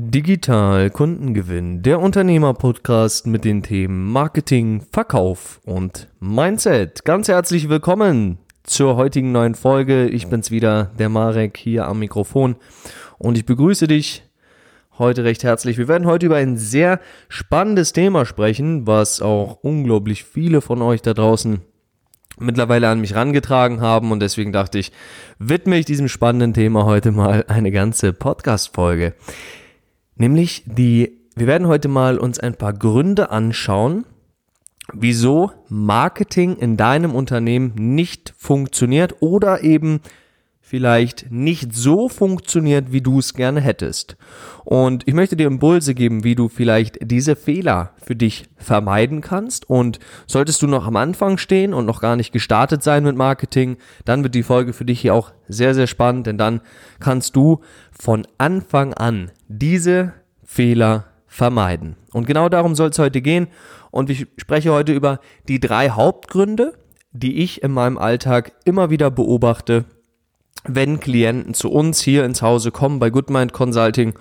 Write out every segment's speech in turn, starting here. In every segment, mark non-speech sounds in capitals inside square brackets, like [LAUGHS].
Digital Kundengewinn, der Unternehmer-Podcast mit den Themen Marketing, Verkauf und Mindset. Ganz herzlich willkommen zur heutigen neuen Folge. Ich bin's wieder, der Marek hier am Mikrofon und ich begrüße dich heute recht herzlich. Wir werden heute über ein sehr spannendes Thema sprechen, was auch unglaublich viele von euch da draußen mittlerweile an mich rangetragen haben und deswegen dachte ich, widme ich diesem spannenden Thema heute mal eine ganze Podcast-Folge. Nämlich die, wir werden heute mal uns ein paar Gründe anschauen, wieso Marketing in deinem Unternehmen nicht funktioniert oder eben vielleicht nicht so funktioniert, wie du es gerne hättest. Und ich möchte dir Impulse geben, wie du vielleicht diese Fehler für dich vermeiden kannst. Und solltest du noch am Anfang stehen und noch gar nicht gestartet sein mit Marketing, dann wird die Folge für dich hier auch sehr, sehr spannend, denn dann kannst du von Anfang an diese Fehler vermeiden. Und genau darum soll es heute gehen. Und ich spreche heute über die drei Hauptgründe, die ich in meinem Alltag immer wieder beobachte, wenn Klienten zu uns hier ins Hause kommen bei Goodmind Consulting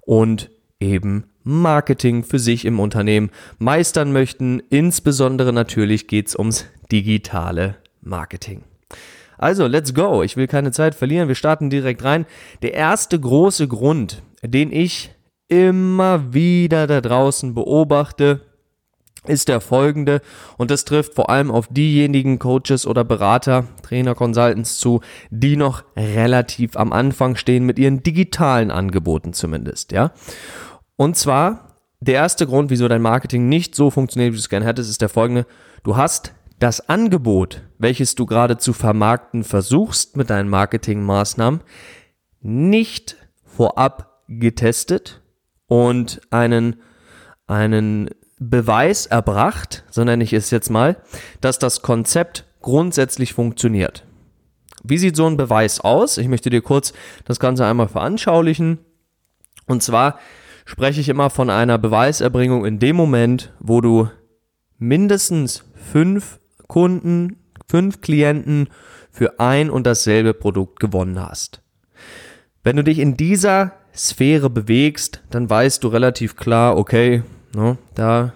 und eben Marketing für sich im Unternehmen meistern möchten. Insbesondere natürlich geht es ums digitale Marketing. Also, let's go. Ich will keine Zeit verlieren. Wir starten direkt rein. Der erste große Grund, den ich immer wieder da draußen beobachte, ist der folgende und das trifft vor allem auf diejenigen Coaches oder Berater, Trainer, Consultants zu, die noch relativ am Anfang stehen mit ihren digitalen Angeboten zumindest, ja. Und zwar der erste Grund, wieso dein Marketing nicht so funktioniert, wie du es gerne hättest, ist der folgende. Du hast das Angebot, welches du gerade zu vermarkten versuchst mit deinen Marketingmaßnahmen, nicht vorab getestet und einen, einen Beweis erbracht, so nenne ich es jetzt mal, dass das Konzept grundsätzlich funktioniert. Wie sieht so ein Beweis aus? Ich möchte dir kurz das Ganze einmal veranschaulichen. Und zwar spreche ich immer von einer Beweiserbringung in dem Moment, wo du mindestens fünf Kunden, fünf Klienten für ein und dasselbe Produkt gewonnen hast. Wenn du dich in dieser Sphäre bewegst, dann weißt du relativ klar, okay, Ne? Da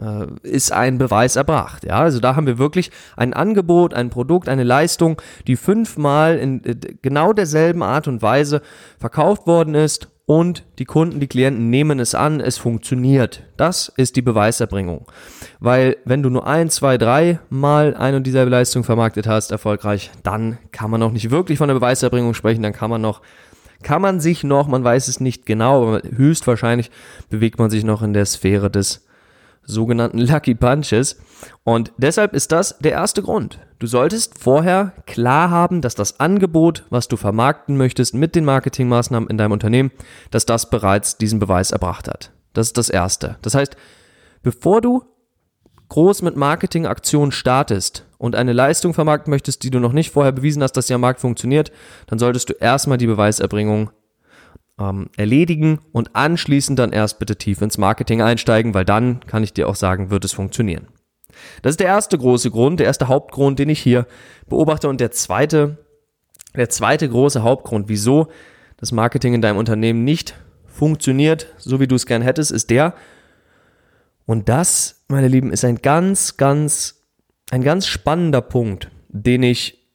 äh, ist ein Beweis erbracht. Ja, also da haben wir wirklich ein Angebot, ein Produkt, eine Leistung, die fünfmal in äh, genau derselben Art und Weise verkauft worden ist und die Kunden, die Klienten nehmen es an, es funktioniert. Das ist die Beweiserbringung. Weil wenn du nur ein, zwei, drei Mal eine und dieselbe Leistung vermarktet hast, erfolgreich, dann kann man noch nicht wirklich von der Beweiserbringung sprechen, dann kann man noch kann man sich noch, man weiß es nicht genau, aber höchstwahrscheinlich bewegt man sich noch in der Sphäre des sogenannten Lucky Punches. Und deshalb ist das der erste Grund. Du solltest vorher klar haben, dass das Angebot, was du vermarkten möchtest mit den Marketingmaßnahmen in deinem Unternehmen, dass das bereits diesen Beweis erbracht hat. Das ist das Erste. Das heißt, bevor du groß mit Marketingaktionen startest und eine Leistung vermarkten möchtest, die du noch nicht vorher bewiesen hast, dass sie am Markt funktioniert, dann solltest du erstmal die Beweiserbringung ähm, erledigen und anschließend dann erst bitte tief ins Marketing einsteigen, weil dann kann ich dir auch sagen, wird es funktionieren. Das ist der erste große Grund, der erste Hauptgrund, den ich hier beobachte und der zweite, der zweite große Hauptgrund, wieso das Marketing in deinem Unternehmen nicht funktioniert, so wie du es gern hättest, ist der, und das, meine Lieben, ist ein ganz, ganz, ein ganz spannender Punkt, den ich,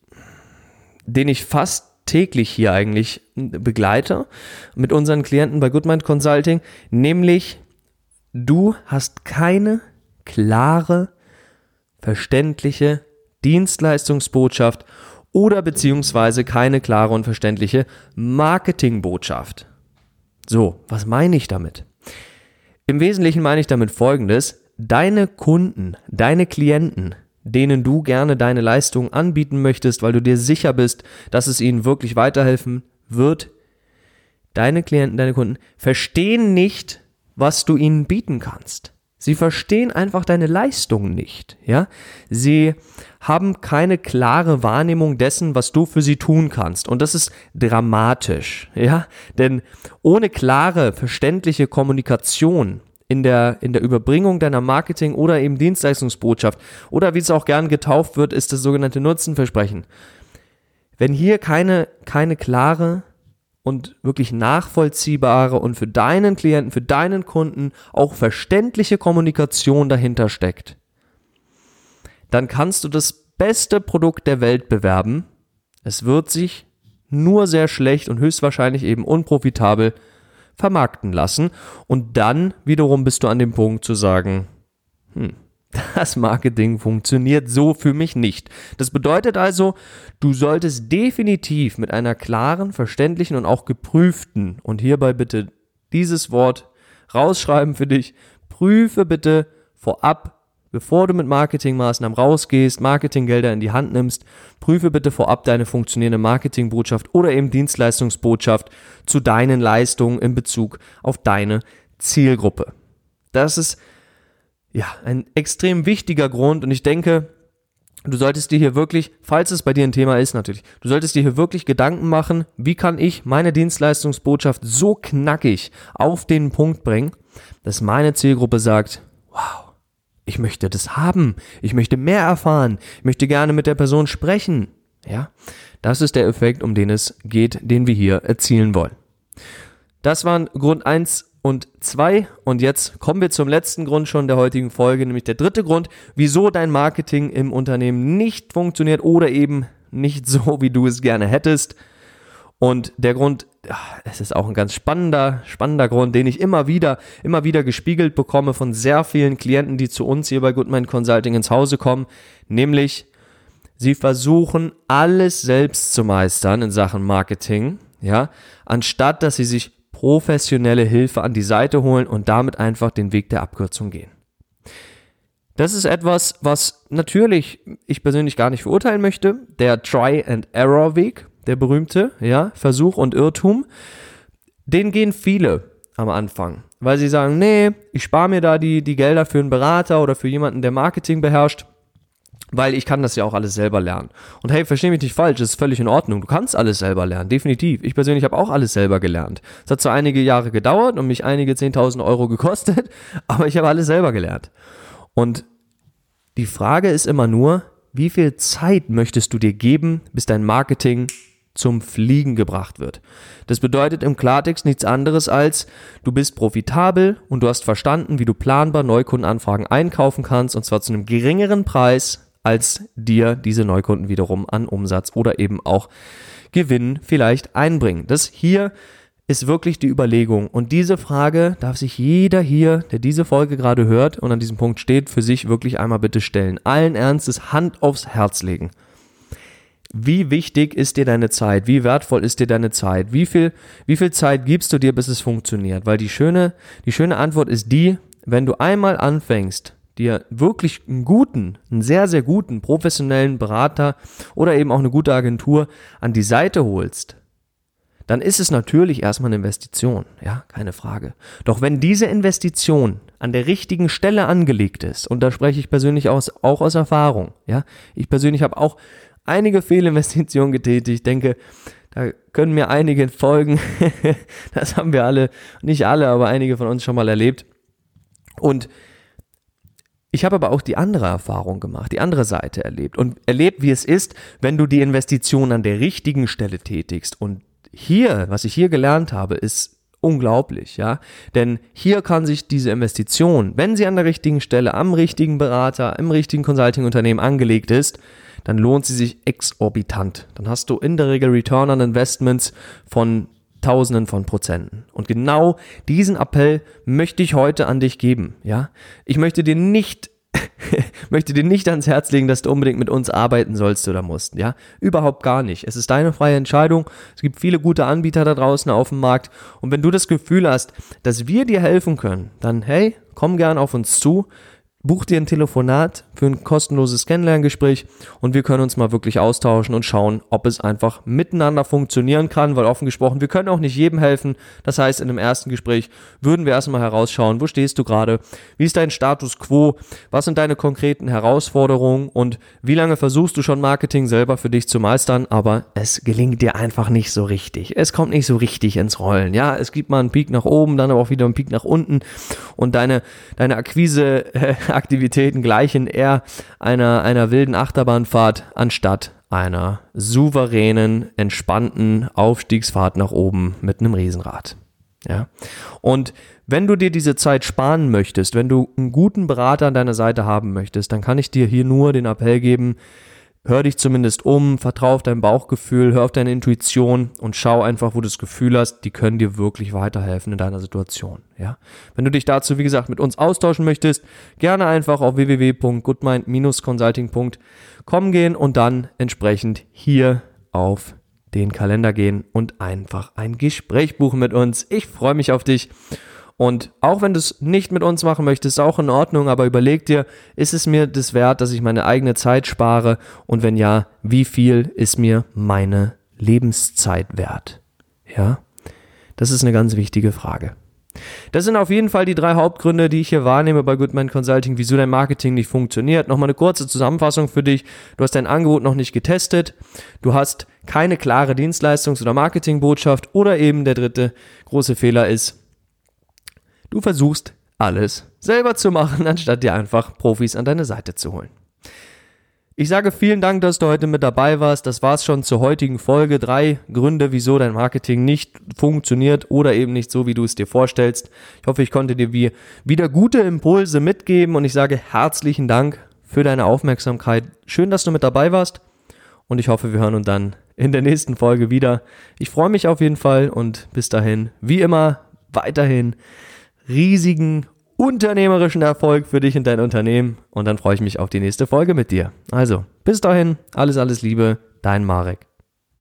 den ich fast täglich hier eigentlich begleite mit unseren Klienten bei Goodmind Consulting, nämlich du hast keine klare, verständliche Dienstleistungsbotschaft oder beziehungsweise keine klare und verständliche Marketingbotschaft. So, was meine ich damit? Im Wesentlichen meine ich damit Folgendes. Deine Kunden, deine Klienten, denen du gerne deine Leistung anbieten möchtest, weil du dir sicher bist, dass es ihnen wirklich weiterhelfen wird, deine Klienten, deine Kunden verstehen nicht, was du ihnen bieten kannst. Sie verstehen einfach deine Leistung nicht, ja? Sie haben keine klare Wahrnehmung dessen, was du für sie tun kannst. Und das ist dramatisch, ja? Denn ohne klare, verständliche Kommunikation in der, in der Überbringung deiner Marketing- oder eben Dienstleistungsbotschaft oder wie es auch gern getauft wird, ist das sogenannte Nutzenversprechen. Wenn hier keine, keine klare und wirklich nachvollziehbare und für deinen Klienten, für deinen Kunden auch verständliche Kommunikation dahinter steckt, dann kannst du das beste Produkt der Welt bewerben. Es wird sich nur sehr schlecht und höchstwahrscheinlich eben unprofitabel vermarkten lassen. Und dann wiederum bist du an dem Punkt zu sagen, hm, das Marketing funktioniert so für mich nicht. Das bedeutet also, du solltest definitiv mit einer klaren, verständlichen und auch geprüften, und hierbei bitte dieses Wort rausschreiben für dich, prüfe bitte vorab, bevor du mit Marketingmaßnahmen rausgehst, Marketinggelder in die Hand nimmst, prüfe bitte vorab deine funktionierende Marketingbotschaft oder eben Dienstleistungsbotschaft zu deinen Leistungen in Bezug auf deine Zielgruppe. Das ist ja, ein extrem wichtiger Grund und ich denke, du solltest dir hier wirklich, falls es bei dir ein Thema ist natürlich, du solltest dir hier wirklich Gedanken machen, wie kann ich meine Dienstleistungsbotschaft so knackig auf den Punkt bringen, dass meine Zielgruppe sagt, wow, ich möchte das haben, ich möchte mehr erfahren, ich möchte gerne mit der Person sprechen. Ja, das ist der Effekt, um den es geht, den wir hier erzielen wollen. Das waren Grund eins und zwei. Und jetzt kommen wir zum letzten Grund schon der heutigen Folge, nämlich der dritte Grund, wieso dein Marketing im Unternehmen nicht funktioniert oder eben nicht [LAUGHS] so, wie du es gerne hättest. Und der Grund, es ist auch ein ganz spannender, spannender Grund, den ich immer wieder, immer wieder gespiegelt bekomme von sehr vielen Klienten, die zu uns hier bei Goodman Consulting ins Hause kommen, nämlich sie versuchen alles selbst zu meistern in Sachen Marketing, ja, anstatt dass sie sich professionelle Hilfe an die Seite holen und damit einfach den Weg der Abkürzung gehen. Das ist etwas, was natürlich ich persönlich gar nicht verurteilen möchte. Der Try-and-Error-Weg, der berühmte, ja, Versuch und Irrtum, den gehen viele am Anfang, weil sie sagen, nee, ich spare mir da die, die Gelder für einen Berater oder für jemanden, der Marketing beherrscht weil ich kann das ja auch alles selber lernen. Und hey, versteh mich nicht falsch, das ist völlig in Ordnung. Du kannst alles selber lernen, definitiv. Ich persönlich habe auch alles selber gelernt. Es hat zwar einige Jahre gedauert und mich einige 10.000 Euro gekostet, [LAUGHS] aber ich habe alles selber gelernt. Und die Frage ist immer nur, wie viel Zeit möchtest du dir geben, bis dein Marketing zum Fliegen gebracht wird. Das bedeutet im Klartext nichts anderes als, du bist profitabel und du hast verstanden, wie du planbar Neukundenanfragen einkaufen kannst und zwar zu einem geringeren Preis als dir diese Neukunden wiederum an Umsatz oder eben auch Gewinn vielleicht einbringen. Das hier ist wirklich die Überlegung. Und diese Frage darf sich jeder hier, der diese Folge gerade hört und an diesem Punkt steht, für sich wirklich einmal bitte stellen. Allen Ernstes Hand aufs Herz legen. Wie wichtig ist dir deine Zeit? Wie wertvoll ist dir deine Zeit? Wie viel, wie viel Zeit gibst du dir, bis es funktioniert? Weil die schöne, die schöne Antwort ist die, wenn du einmal anfängst, dir wirklich einen guten, einen sehr, sehr guten professionellen Berater oder eben auch eine gute Agentur an die Seite holst, dann ist es natürlich erstmal eine Investition, ja, keine Frage. Doch wenn diese Investition an der richtigen Stelle angelegt ist, und da spreche ich persönlich aus, auch aus Erfahrung, ja, ich persönlich habe auch einige Fehlinvestitionen getätigt, denke, da können mir einige folgen, [LAUGHS] das haben wir alle, nicht alle, aber einige von uns schon mal erlebt. Und ich habe aber auch die andere Erfahrung gemacht, die andere Seite erlebt und erlebt, wie es ist, wenn du die Investition an der richtigen Stelle tätigst. Und hier, was ich hier gelernt habe, ist unglaublich, ja. Denn hier kann sich diese Investition, wenn sie an der richtigen Stelle, am richtigen Berater, im richtigen Consulting-Unternehmen angelegt ist, dann lohnt sie sich exorbitant. Dann hast du in der Regel Return on Investments von Tausenden von Prozenten. Und genau diesen Appell möchte ich heute an dich geben, ja. Ich möchte dir nicht [LAUGHS] möchte dir nicht ans Herz legen, dass du unbedingt mit uns arbeiten sollst oder musst, ja? Überhaupt gar nicht. Es ist deine freie Entscheidung. Es gibt viele gute Anbieter da draußen auf dem Markt. Und wenn du das Gefühl hast, dass wir dir helfen können, dann hey, komm gern auf uns zu. Buch dir ein Telefonat für ein kostenloses Kennenlerngespräch und wir können uns mal wirklich austauschen und schauen, ob es einfach miteinander funktionieren kann, weil offen gesprochen, wir können auch nicht jedem helfen. Das heißt, in dem ersten Gespräch würden wir erstmal herausschauen, wo stehst du gerade, wie ist dein Status quo, was sind deine konkreten Herausforderungen und wie lange versuchst du schon Marketing selber für dich zu meistern, aber es gelingt dir einfach nicht so richtig. Es kommt nicht so richtig ins Rollen. Ja, es gibt mal einen Peak nach oben, dann aber auch wieder einen Peak nach unten und deine, deine Akquise, äh, Aktivitäten gleichen eher einer, einer wilden Achterbahnfahrt anstatt einer souveränen, entspannten Aufstiegsfahrt nach oben mit einem Riesenrad. Ja. Und wenn du dir diese Zeit sparen möchtest, wenn du einen guten Berater an deiner Seite haben möchtest, dann kann ich dir hier nur den Appell geben, hör dich zumindest um, vertrau auf dein Bauchgefühl, hör auf deine Intuition und schau einfach, wo du das Gefühl hast, die können dir wirklich weiterhelfen in deiner Situation. Ja? Wenn du dich dazu, wie gesagt, mit uns austauschen möchtest, gerne einfach auf www.goodmind-consulting.com gehen und dann entsprechend hier auf den Kalender gehen und einfach ein Gespräch buchen mit uns. Ich freue mich auf dich. Und auch wenn du es nicht mit uns machen möchtest, auch in Ordnung, aber überleg dir, ist es mir das wert, dass ich meine eigene Zeit spare? Und wenn ja, wie viel ist mir meine Lebenszeit wert? Ja, das ist eine ganz wichtige Frage. Das sind auf jeden Fall die drei Hauptgründe, die ich hier wahrnehme bei Goodman Consulting, wieso dein Marketing nicht funktioniert. Nochmal eine kurze Zusammenfassung für dich. Du hast dein Angebot noch nicht getestet. Du hast keine klare Dienstleistungs- oder Marketingbotschaft. Oder eben der dritte große Fehler ist, du versuchst alles selber zu machen, [LAUGHS] anstatt dir einfach Profis an deine Seite zu holen. Ich sage vielen Dank, dass du heute mit dabei warst. Das war's schon zur heutigen Folge. Drei Gründe, wieso dein Marketing nicht funktioniert oder eben nicht so, wie du es dir vorstellst. Ich hoffe, ich konnte dir wie, wieder gute Impulse mitgeben und ich sage herzlichen Dank für deine Aufmerksamkeit. Schön, dass du mit dabei warst und ich hoffe, wir hören uns dann in der nächsten Folge wieder. Ich freue mich auf jeden Fall und bis dahin, wie immer, weiterhin riesigen unternehmerischen Erfolg für dich und dein Unternehmen. Und dann freue ich mich auf die nächste Folge mit dir. Also, bis dahin, alles, alles Liebe, dein Marek.